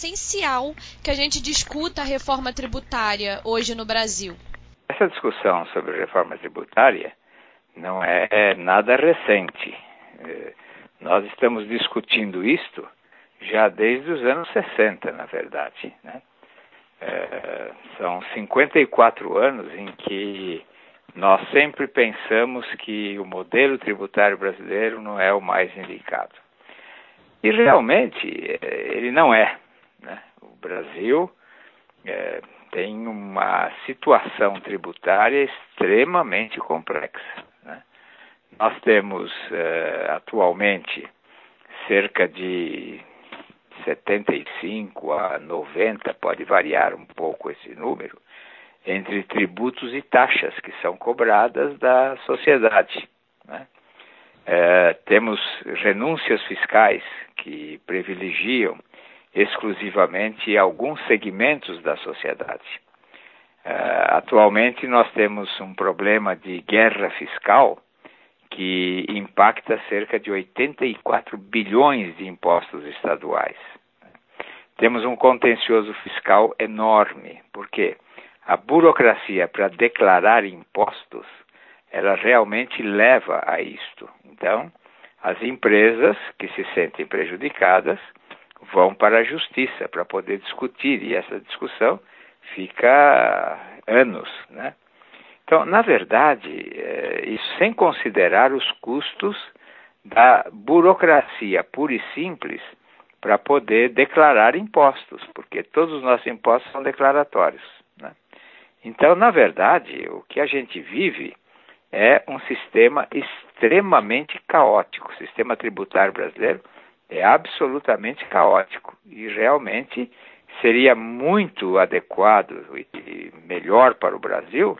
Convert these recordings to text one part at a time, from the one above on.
essencial que a gente discuta a reforma tributária hoje no Brasil. Essa discussão sobre reforma tributária não é, é nada recente. É, nós estamos discutindo isto já desde os anos 60, na verdade. Né? É, são 54 anos em que nós sempre pensamos que o modelo tributário brasileiro não é o mais indicado. E realmente ele não é. O Brasil é, tem uma situação tributária extremamente complexa. Né? Nós temos é, atualmente cerca de 75 a 90, pode variar um pouco esse número, entre tributos e taxas que são cobradas da sociedade. Né? É, temos renúncias fiscais que privilegiam exclusivamente alguns segmentos da sociedade. É, atualmente nós temos um problema de guerra fiscal que impacta cerca de 84 bilhões de impostos estaduais. Temos um contencioso fiscal enorme, porque a burocracia para declarar impostos, ela realmente leva a isto. Então, as empresas que se sentem prejudicadas vão para a justiça para poder discutir, e essa discussão fica anos, né? Então, na verdade, é, isso sem considerar os custos da burocracia pura e simples para poder declarar impostos, porque todos os nossos impostos são declaratórios. Né? Então, na verdade, o que a gente vive é um sistema extremamente caótico. O sistema tributário brasileiro é absolutamente caótico e realmente seria muito adequado e melhor para o Brasil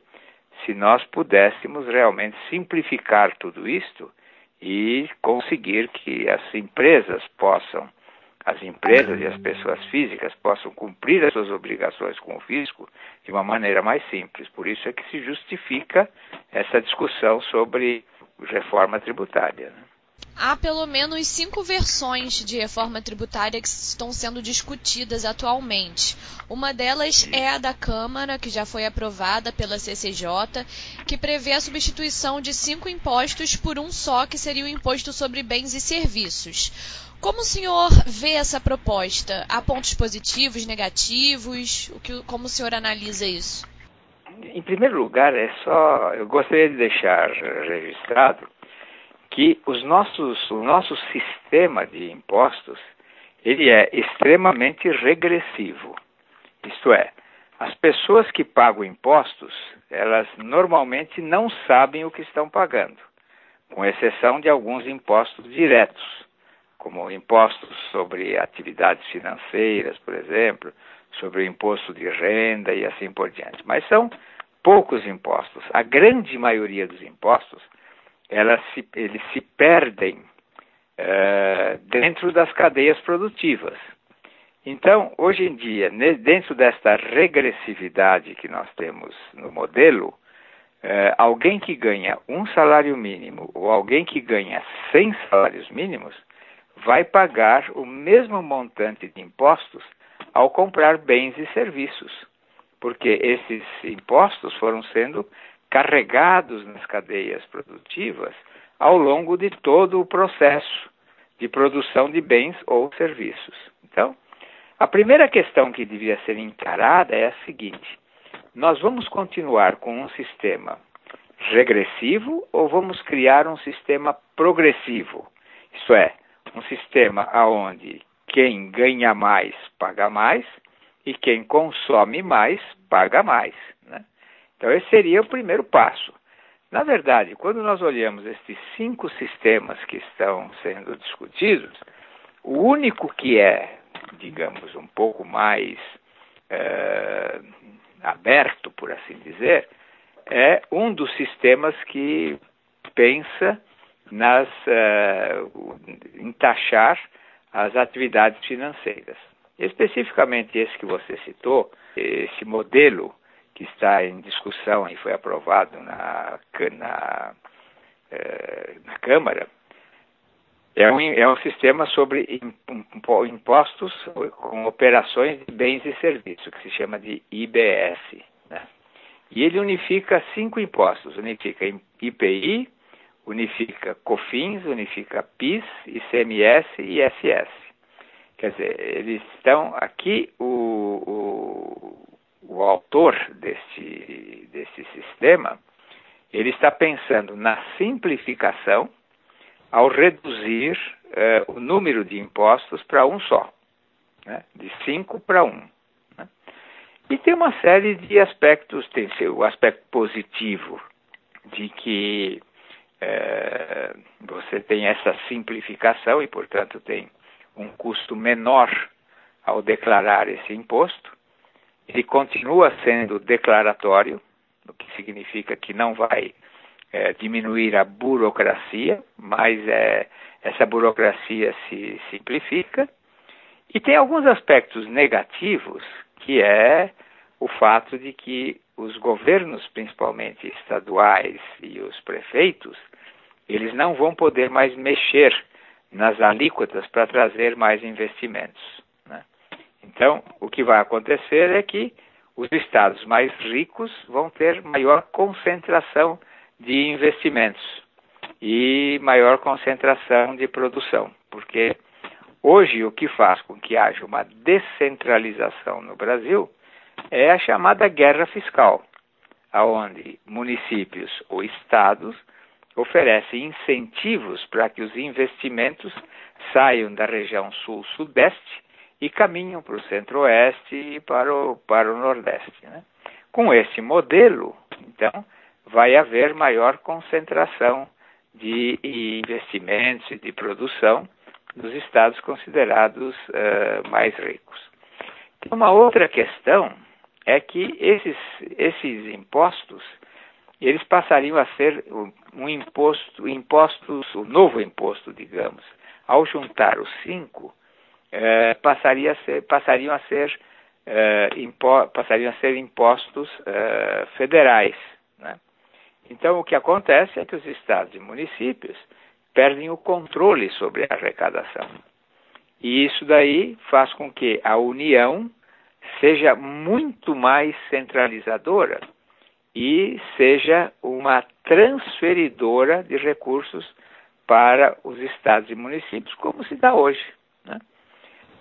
se nós pudéssemos realmente simplificar tudo isto e conseguir que as empresas possam, as empresas e as pessoas físicas possam cumprir as suas obrigações com o fisco de uma maneira mais simples. Por isso é que se justifica essa discussão sobre reforma tributária. Né? Há pelo menos cinco versões de reforma tributária que estão sendo discutidas atualmente. Uma delas é a da Câmara, que já foi aprovada pela CCJ, que prevê a substituição de cinco impostos por um só, que seria o imposto sobre bens e serviços. Como o senhor vê essa proposta? Há pontos positivos, negativos? O que, como o senhor analisa isso? Em primeiro lugar, é só eu gostaria de deixar registrado que os nossos, o nosso sistema de impostos ele é extremamente regressivo. Isto é, as pessoas que pagam impostos, elas normalmente não sabem o que estão pagando, com exceção de alguns impostos diretos, como impostos sobre atividades financeiras, por exemplo, sobre o imposto de renda e assim por diante. Mas são poucos impostos. A grande maioria dos impostos elas se, eles se perdem uh, dentro das cadeias produtivas. Então, hoje em dia, dentro desta regressividade que nós temos no modelo, uh, alguém que ganha um salário mínimo ou alguém que ganha 100 salários mínimos vai pagar o mesmo montante de impostos ao comprar bens e serviços, porque esses impostos foram sendo carregados nas cadeias produtivas ao longo de todo o processo de produção de bens ou serviços. Então, a primeira questão que devia ser encarada é a seguinte: nós vamos continuar com um sistema regressivo ou vamos criar um sistema progressivo? Isso é, um sistema onde quem ganha mais paga mais e quem consome mais paga mais. Né? Então, esse seria o primeiro passo. Na verdade, quando nós olhamos estes cinco sistemas que estão sendo discutidos, o único que é, digamos, um pouco mais é, aberto, por assim dizer, é um dos sistemas que pensa nas, uh, em taxar as atividades financeiras. Especificamente esse que você citou, esse modelo que está em discussão e foi aprovado na, na, eh, na Câmara, é um, é um sistema sobre impostos com operações de bens e serviços, que se chama de IBS. Né? E ele unifica cinco impostos: unifica IPI, unifica COFINS, unifica PIS, ICMS e ISS. Quer dizer, eles estão aqui, o, o, o autor deste, desse sistema, ele está pensando na simplificação ao reduzir uh, o número de impostos para um só, né? de cinco para um. Né? E tem uma série de aspectos, tem o aspecto positivo de que uh, você tem essa simplificação e, portanto, tem um custo menor ao declarar esse imposto. Ele continua sendo declaratório, o que significa que não vai é, diminuir a burocracia, mas é, essa burocracia se simplifica. E tem alguns aspectos negativos, que é o fato de que os governos, principalmente estaduais e os prefeitos, eles não vão poder mais mexer nas alíquotas para trazer mais investimentos. Então, o que vai acontecer é que os estados mais ricos vão ter maior concentração de investimentos e maior concentração de produção, porque hoje o que faz com que haja uma descentralização no Brasil é a chamada guerra fiscal, aonde municípios ou estados oferecem incentivos para que os investimentos saiam da região sul-sudeste e caminham para o centro-oeste e para o, para o nordeste. Né? Com esse modelo, então, vai haver maior concentração de investimentos e de produção nos estados considerados uh, mais ricos. Uma outra questão é que esses, esses impostos eles passariam a ser um imposto, impostos, um novo imposto, digamos, ao juntar os cinco, eh, passaria a ser, passariam a ser eh, impo, passariam a ser impostos eh, federais. Né? Então, o que acontece é que os estados e municípios perdem o controle sobre a arrecadação. E isso daí faz com que a União seja muito mais centralizadora e seja uma transferidora de recursos para os estados e municípios, como se dá hoje. Né?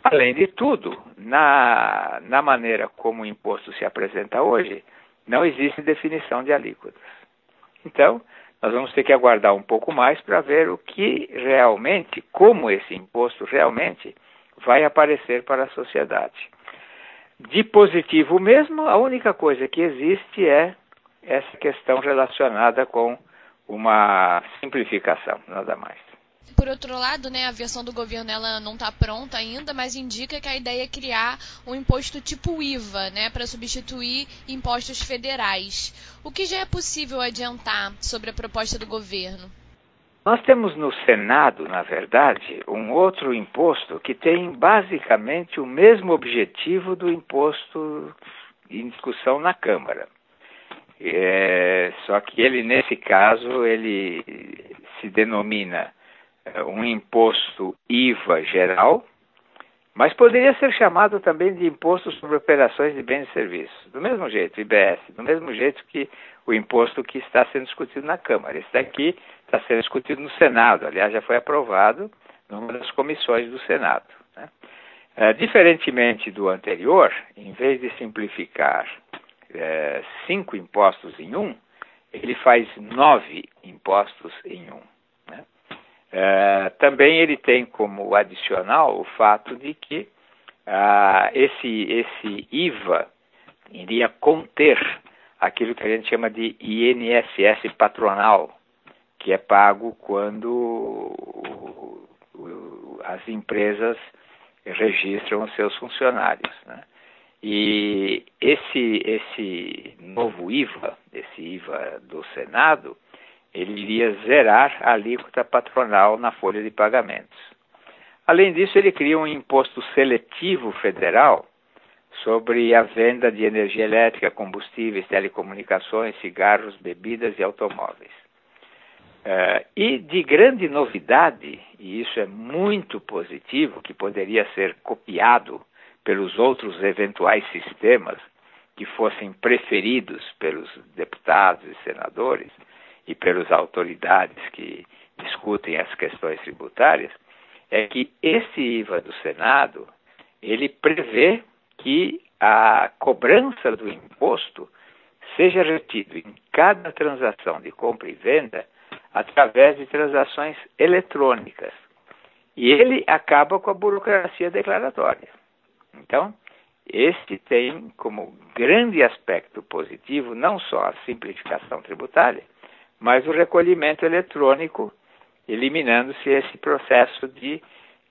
Além de tudo, na, na maneira como o imposto se apresenta hoje, não existe definição de alíquotas. Então, nós vamos ter que aguardar um pouco mais para ver o que realmente, como esse imposto realmente vai aparecer para a sociedade. De positivo mesmo, a única coisa que existe é essa questão relacionada com uma simplificação, nada mais. Por outro lado, né, a versão do governo ela não está pronta ainda, mas indica que a ideia é criar um imposto tipo IVA, né, para substituir impostos federais. O que já é possível adiantar sobre a proposta do governo? Nós temos no Senado, na verdade, um outro imposto que tem basicamente o mesmo objetivo do imposto em discussão na Câmara. É, só que ele, nesse caso, ele se denomina um imposto IVA geral, mas poderia ser chamado também de imposto sobre operações de bens e serviços. Do mesmo jeito, IBS, do mesmo jeito que o imposto que está sendo discutido na Câmara. Esse daqui está sendo discutido no Senado, aliás, já foi aprovado numa das comissões do Senado. Né? É, diferentemente do anterior, em vez de simplificar é, cinco impostos em um, ele faz nove impostos em um. É, também ele tem como adicional o fato de que ah, esse, esse IVA iria conter aquilo que a gente chama de INSS patronal, que é pago quando as empresas registram os seus funcionários. Né? E esse, esse novo IVA, esse IVA do Senado, ele iria zerar a alíquota patronal na folha de pagamentos. Além disso, ele cria um imposto seletivo federal sobre a venda de energia elétrica, combustíveis, telecomunicações, cigarros, bebidas e automóveis. Uh, e de grande novidade, e isso é muito positivo, que poderia ser copiado pelos outros eventuais sistemas que fossem preferidos pelos deputados e senadores e pelas autoridades que discutem as questões tributárias, é que esse IVA do Senado ele prevê que a cobrança do imposto seja retido em cada transação de compra e venda através de transações eletrônicas. E ele acaba com a burocracia declaratória. Então, este tem como grande aspecto positivo não só a simplificação tributária, mas o recolhimento eletrônico, eliminando-se esse processo de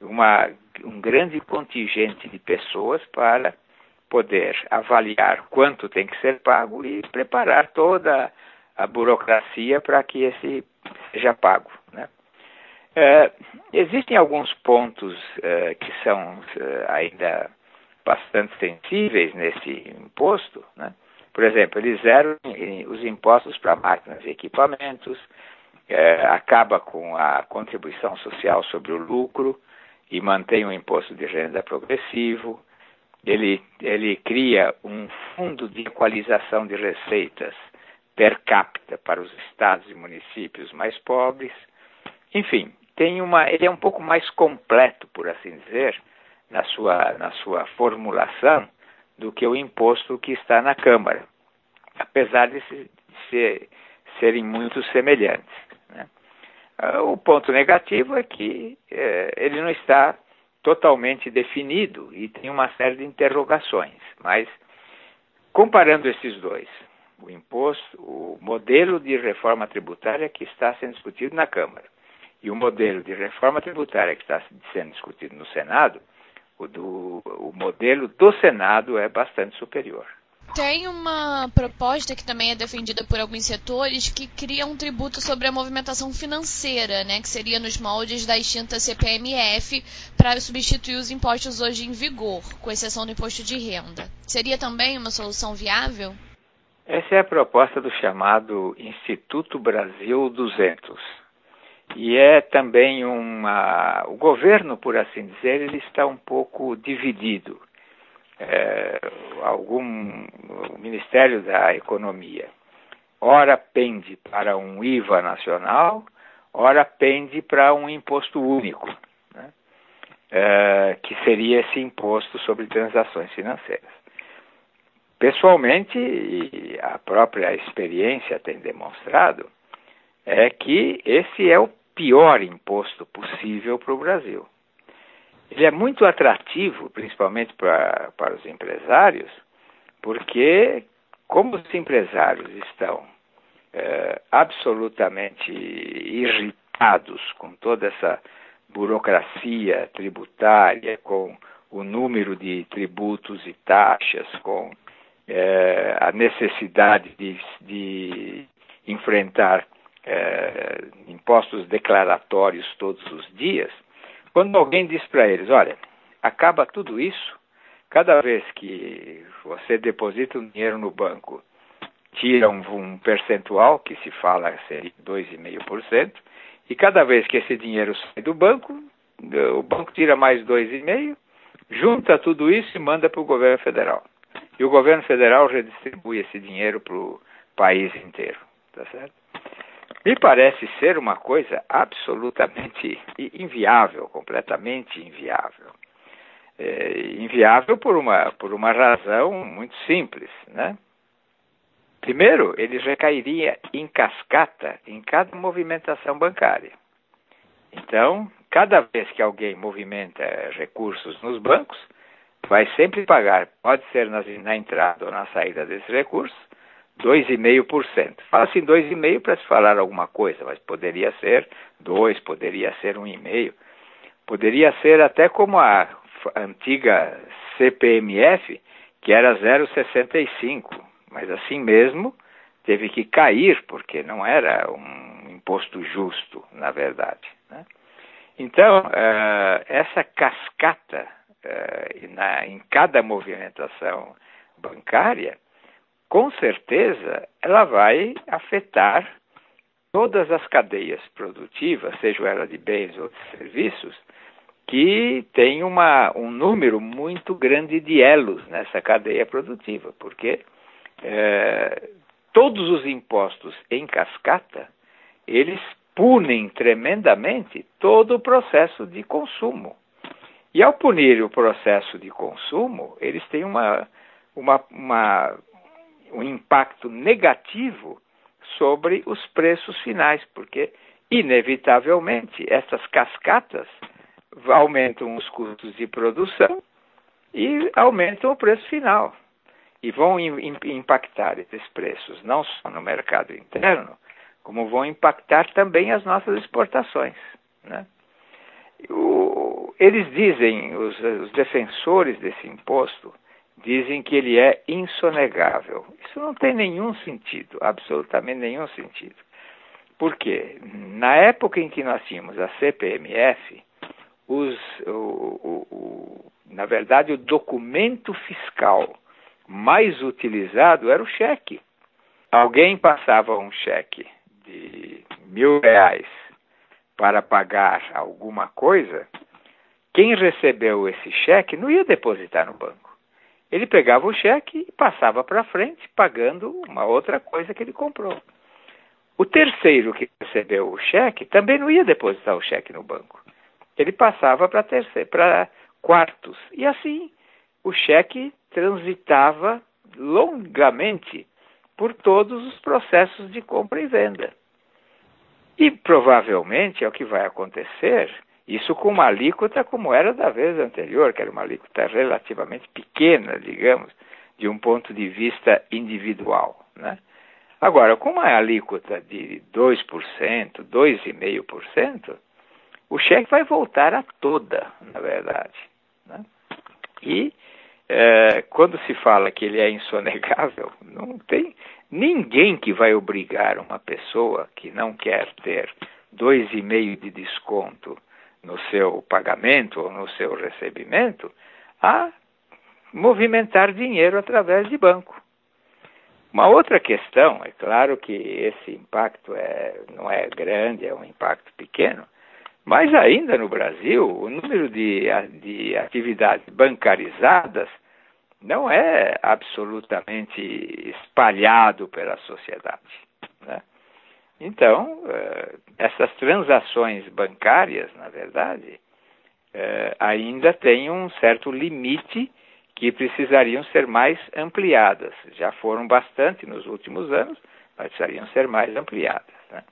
uma, um grande contingente de pessoas para poder avaliar quanto tem que ser pago e preparar toda a burocracia para que esse seja pago. Né? É, existem alguns pontos é, que são é, ainda bastante sensíveis nesse imposto. Né? Por exemplo, eles zeram os impostos para máquinas e equipamentos, é, acaba com a contribuição social sobre o lucro e mantém o imposto de renda progressivo. Ele, ele cria um fundo de equalização de receitas per capita para os estados e municípios mais pobres. Enfim, tem uma, ele é um pouco mais completo, por assim dizer, na sua, na sua formulação do que o imposto que está na Câmara, apesar de, se, serem muito semelhantes. Né? Ah, o ponto negativo é que é, ele não está totalmente definido e tem uma série de interrogações, mas comparando esses dois, o imposto, o modelo de reforma tributária que está sendo discutido na Câmara e o modelo de reforma tributária que está sendo discutido no Senado, o, do, o modelo do Senado é bastante superior. Tem uma proposta que também é defendida por alguns setores que cria um tributo sobre a movimentação financeira, né, que seria nos moldes da extinta CPMF para substituir os impostos hoje em vigor, com exceção do imposto de renda. Seria também uma solução viável? Essa é a proposta do chamado Instituto Brasil 200. E é também uma. O governo, por assim dizer, ele está um pouco dividido. É, algum o Ministério da Economia ora pende para um IVA nacional, ora pende para um imposto único, né? é, que seria esse imposto sobre transações financeiras. Pessoalmente, e a própria experiência tem demonstrado, é que esse é o pior imposto possível para o Brasil. Ele é muito atrativo, principalmente para, para os empresários, porque, como os empresários estão é, absolutamente irritados com toda essa burocracia tributária, com o número de tributos e taxas, com é, a necessidade de, de enfrentar é, impostos declaratórios todos os dias, quando alguém diz para eles, olha, acaba tudo isso, cada vez que você deposita um dinheiro no banco, tira um, um percentual, que se fala seria 2,5%, e cada vez que esse dinheiro sai do banco, o banco tira mais 2,5%, junta tudo isso e manda para o governo federal. E o governo federal redistribui esse dinheiro para o país inteiro. Tá certo? Me parece ser uma coisa absolutamente inviável, completamente inviável. É, inviável por uma, por uma razão muito simples. Né? Primeiro, ele recairia em cascata em cada movimentação bancária. Então, cada vez que alguém movimenta recursos nos bancos, vai sempre pagar, pode ser na, na entrada ou na saída desses recursos, 2,5%. Fala-se em 2,5% para se falar alguma coisa, mas poderia ser 2, poderia ser 1,5%. Poderia ser até como a antiga CPMF, que era 0,65%, mas assim mesmo teve que cair, porque não era um imposto justo, na verdade. Né? Então, uh, essa cascata uh, na, em cada movimentação bancária, com certeza ela vai afetar todas as cadeias produtivas, seja ela de bens ou de serviços, que tem uma, um número muito grande de elos nessa cadeia produtiva, porque é, todos os impostos em cascata, eles punem tremendamente todo o processo de consumo. E ao punir o processo de consumo, eles têm uma, uma, uma, um impacto negativo sobre os preços finais, porque, inevitavelmente, essas cascatas aumentam os custos de produção e aumentam o preço final. E vão impactar esses preços, não só no mercado interno, como vão impactar também as nossas exportações. Né? O, eles dizem, os, os defensores desse imposto, dizem que ele é insonegável. Isso não tem nenhum sentido, absolutamente nenhum sentido. Por quê? Na época em que nós tínhamos a CPMF, os, o, o, o, na verdade, o documento fiscal mais utilizado era o cheque. Alguém passava um cheque de mil reais para pagar alguma coisa, quem recebeu esse cheque não ia depositar no banco. Ele pegava o cheque e passava para frente, pagando uma outra coisa que ele comprou. O terceiro que recebeu o cheque também não ia depositar o cheque no banco ele passava para quartos. E assim o cheque transitava longamente por todos os processos de compra e venda. E provavelmente é o que vai acontecer, isso com uma alíquota como era da vez anterior, que era uma alíquota relativamente pequena, digamos, de um ponto de vista individual. Né? Agora, com uma alíquota de 2%, 2,5%, o cheque vai voltar a toda, na verdade. Né? E é, quando se fala que ele é insonegável, não tem ninguém que vai obrigar uma pessoa que não quer ter dois e meio de desconto no seu pagamento ou no seu recebimento a movimentar dinheiro através de banco. Uma outra questão, é claro que esse impacto é, não é grande, é um impacto pequeno, mas ainda no Brasil, o número de, de atividades bancarizadas não é absolutamente espalhado pela sociedade. Né? Então, eh, essas transações bancárias, na verdade, eh, ainda têm um certo limite que precisariam ser mais ampliadas. Já foram bastante nos últimos anos, mas precisariam ser mais ampliadas. Né?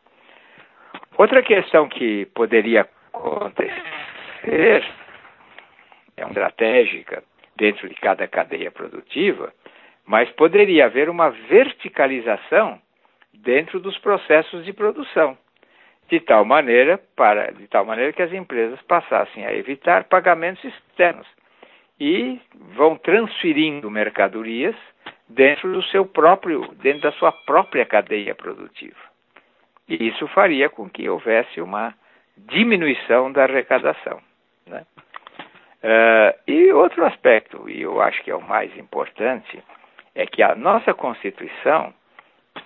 Outra questão que poderia acontecer é uma estratégica dentro de cada cadeia produtiva, mas poderia haver uma verticalização dentro dos processos de produção, de tal maneira para de tal maneira que as empresas passassem a evitar pagamentos externos e vão transferindo mercadorias dentro do seu próprio, dentro da sua própria cadeia produtiva. E isso faria com que houvesse uma diminuição da arrecadação. Né? Uh, e outro aspecto, e eu acho que é o mais importante, é que a nossa Constituição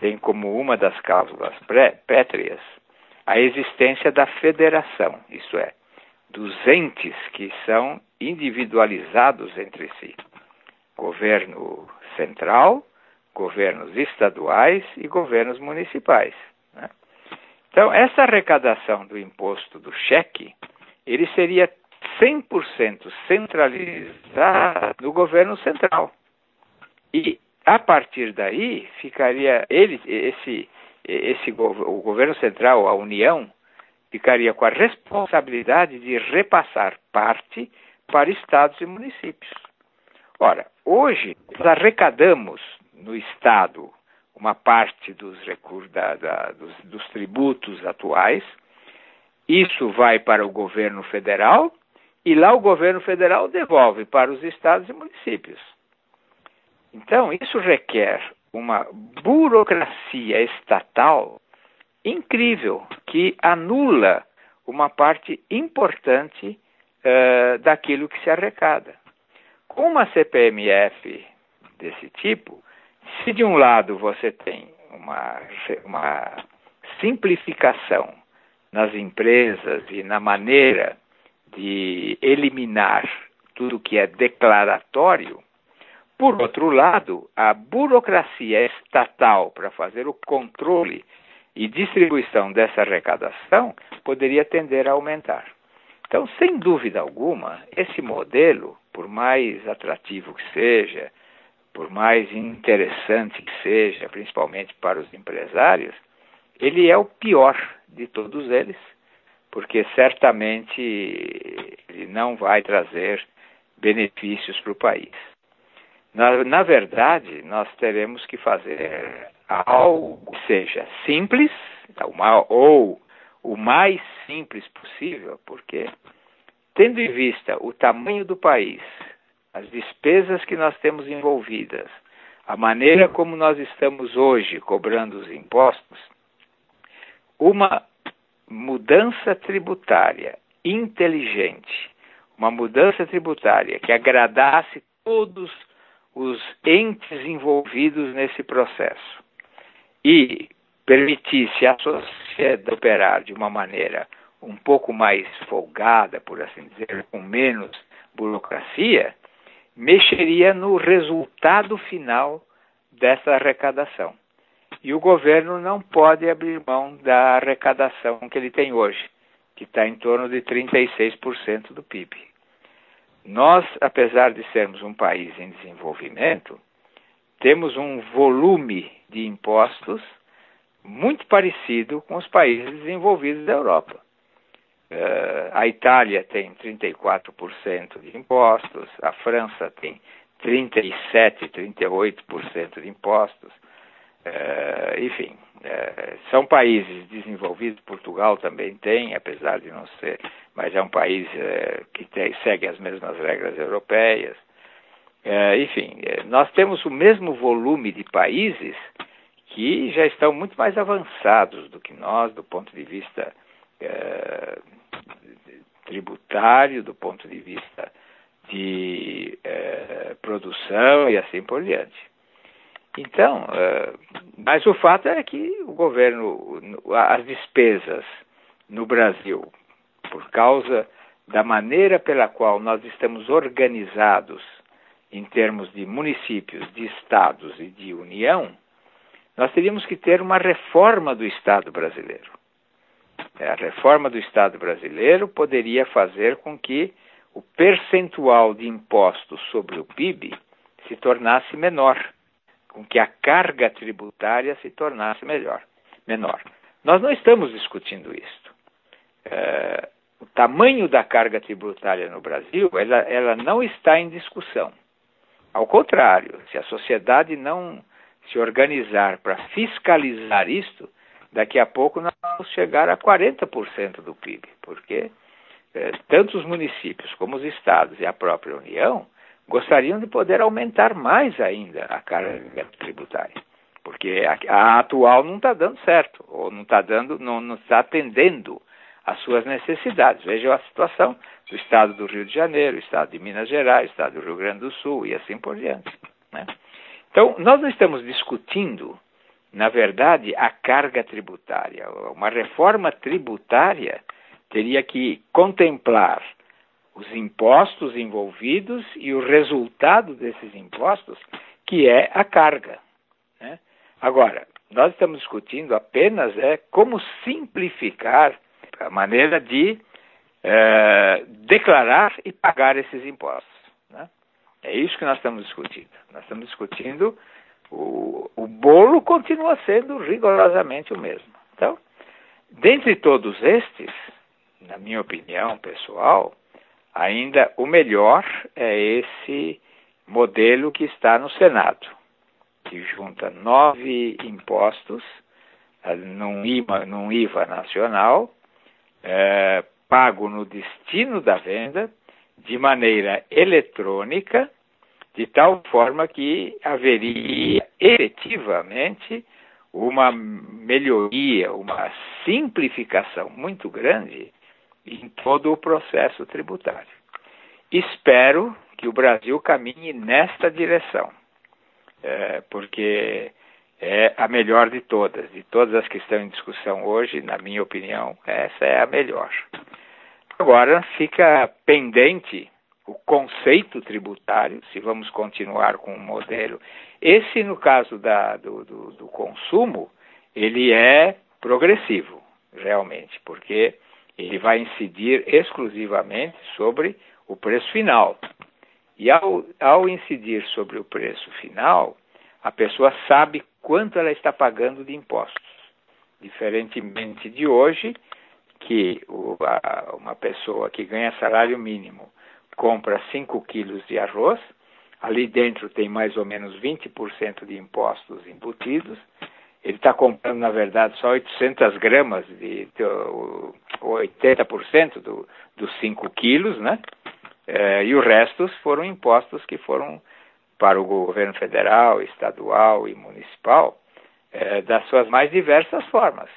tem como uma das cláusulas pétreas a existência da federação, isso é, dos entes que são individualizados entre si: governo central, governos estaduais e governos municipais. Então, essa arrecadação do imposto do cheque, ele seria 100% centralizado no governo central. E a partir daí ficaria ele esse esse o governo central, a União, ficaria com a responsabilidade de repassar parte para estados e municípios. Ora, hoje nós arrecadamos no estado uma parte dos recursos da, da, dos, dos tributos atuais. Isso vai para o governo federal e lá o governo federal devolve para os estados e municípios. Então, isso requer uma burocracia estatal incrível que anula uma parte importante uh, daquilo que se arrecada. Com uma CPMF desse tipo, se de um lado você tem uma, uma simplificação nas empresas e na maneira de eliminar tudo que é declaratório, por outro lado, a burocracia estatal para fazer o controle e distribuição dessa arrecadação poderia tender a aumentar. Então, sem dúvida alguma, esse modelo, por mais atrativo que seja, por mais interessante que seja, principalmente para os empresários, ele é o pior de todos eles, porque certamente ele não vai trazer benefícios para o país. Na, na verdade, nós teremos que fazer algo que seja simples, ou o mais simples possível, porque, tendo em vista o tamanho do país, as despesas que nós temos envolvidas, a maneira como nós estamos hoje cobrando os impostos, uma mudança tributária inteligente, uma mudança tributária que agradasse todos os entes envolvidos nesse processo e permitisse à sociedade operar de uma maneira um pouco mais folgada, por assim dizer, com menos burocracia, mexeria no resultado final dessa arrecadação. E o governo não pode abrir mão da arrecadação que ele tem hoje, que está em torno de 36% do PIB. Nós, apesar de sermos um país em desenvolvimento, temos um volume de impostos muito parecido com os países desenvolvidos da Europa. Uh, a Itália tem 34% de impostos, a França tem 37, 38% de impostos. Uh, enfim, são países desenvolvidos, Portugal também tem, apesar de não ser, mas é um país que tem, segue as mesmas regras europeias. enfim, nós temos o mesmo volume de países que já estão muito mais avançados do que nós, do ponto de vista tributário, do ponto de vista de produção e assim por diante. Então, eh, mas o fato é que o governo, as despesas no Brasil, por causa da maneira pela qual nós estamos organizados em termos de municípios, de estados e de União, nós teríamos que ter uma reforma do Estado brasileiro. É, a reforma do Estado brasileiro poderia fazer com que o percentual de impostos sobre o PIB se tornasse menor, com que a carga tributária se tornasse melhor, menor. Nós não estamos discutindo isso. É, o tamanho da carga tributária no Brasil, ela, ela não está em discussão. Ao contrário, se a sociedade não se organizar para fiscalizar isto, daqui a pouco nós vamos chegar a 40% do PIB, porque eh, tanto os municípios como os estados e a própria União gostariam de poder aumentar mais ainda a carga tributária, porque a, a atual não está dando certo, ou não está dando, não, está atendendo às suas necessidades. Veja a situação do estado do Rio de Janeiro, estado de Minas Gerais, estado do Rio Grande do Sul e assim por diante. Né? Então, nós não estamos discutindo na verdade, a carga tributária. Uma reforma tributária teria que contemplar os impostos envolvidos e o resultado desses impostos, que é a carga. Né? Agora, nós estamos discutindo apenas é como simplificar a maneira de é, declarar e pagar esses impostos. Né? É isso que nós estamos discutindo. Nós estamos discutindo o, o bolo continua sendo rigorosamente o mesmo. Então, dentre todos estes, na minha opinião pessoal, ainda o melhor é esse modelo que está no Senado, que junta nove impostos eh, num IVA, num IVA nacional, é, pago no destino da venda, de maneira eletrônica de tal forma que haveria efetivamente uma melhoria, uma simplificação muito grande em todo o processo tributário. Espero que o Brasil caminhe nesta direção, é, porque é a melhor de todas. De todas as que estão em discussão hoje, na minha opinião, essa é a melhor. Agora fica pendente o conceito tributário, se vamos continuar com o modelo. Esse, no caso da, do, do, do consumo, ele é progressivo, realmente, porque ele vai incidir exclusivamente sobre o preço final. E ao, ao incidir sobre o preço final, a pessoa sabe quanto ela está pagando de impostos. Diferentemente de hoje, que uma pessoa que ganha salário mínimo compra 5 quilos de arroz, ali dentro tem mais ou menos 20% de impostos embutidos, ele está comprando, na verdade, só 800 gramas, de, de 80% do, dos 5 quilos, né? É, e o resto foram impostos que foram para o governo federal, estadual e municipal, é, das suas mais diversas formas.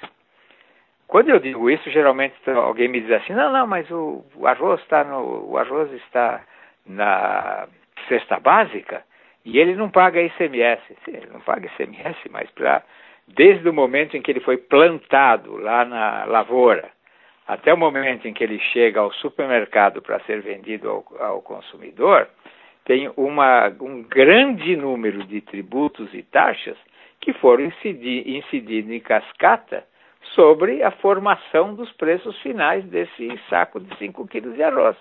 Quando eu digo isso, geralmente alguém me diz assim, não, não, mas o, o arroz está no, o arroz está na cesta básica e ele não paga ICMS. Sim, ele não paga ICMS, mas para desde o momento em que ele foi plantado lá na lavoura até o momento em que ele chega ao supermercado para ser vendido ao, ao consumidor, tem uma, um grande número de tributos e taxas que foram incidir, incididos em cascata sobre a formação dos preços finais desse saco de 5 quilos de arroz.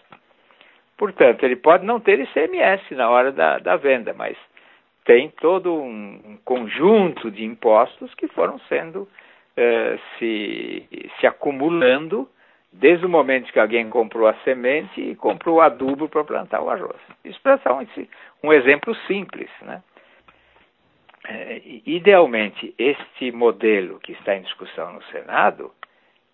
Portanto, ele pode não ter ICMS na hora da, da venda, mas tem todo um, conjunto de impostos que foram sendo eh, se, se acumulando desde o momento que alguém comprou a semente e comprou o adubo para plantar o arroz. Isso para dar um, um exemplo simples. Né? É, idealmente, este modelo que está em discussão no Senado,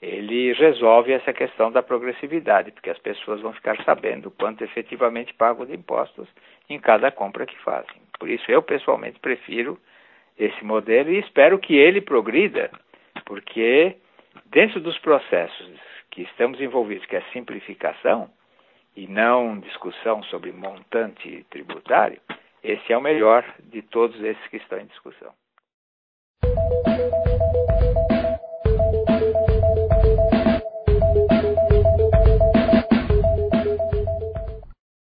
ele resolve essa questão da progressividade, porque as pessoas vão ficar sabendo quanto efetivamente pagam de impostos em cada compra que fazem. Por isso, eu pessoalmente prefiro esse modelo e espero que ele progrida, porque dentro dos processos que estamos envolvidos, que é simplificação, e não discussão sobre montante tributário, esse é o melhor de todos esses que estão em discussão.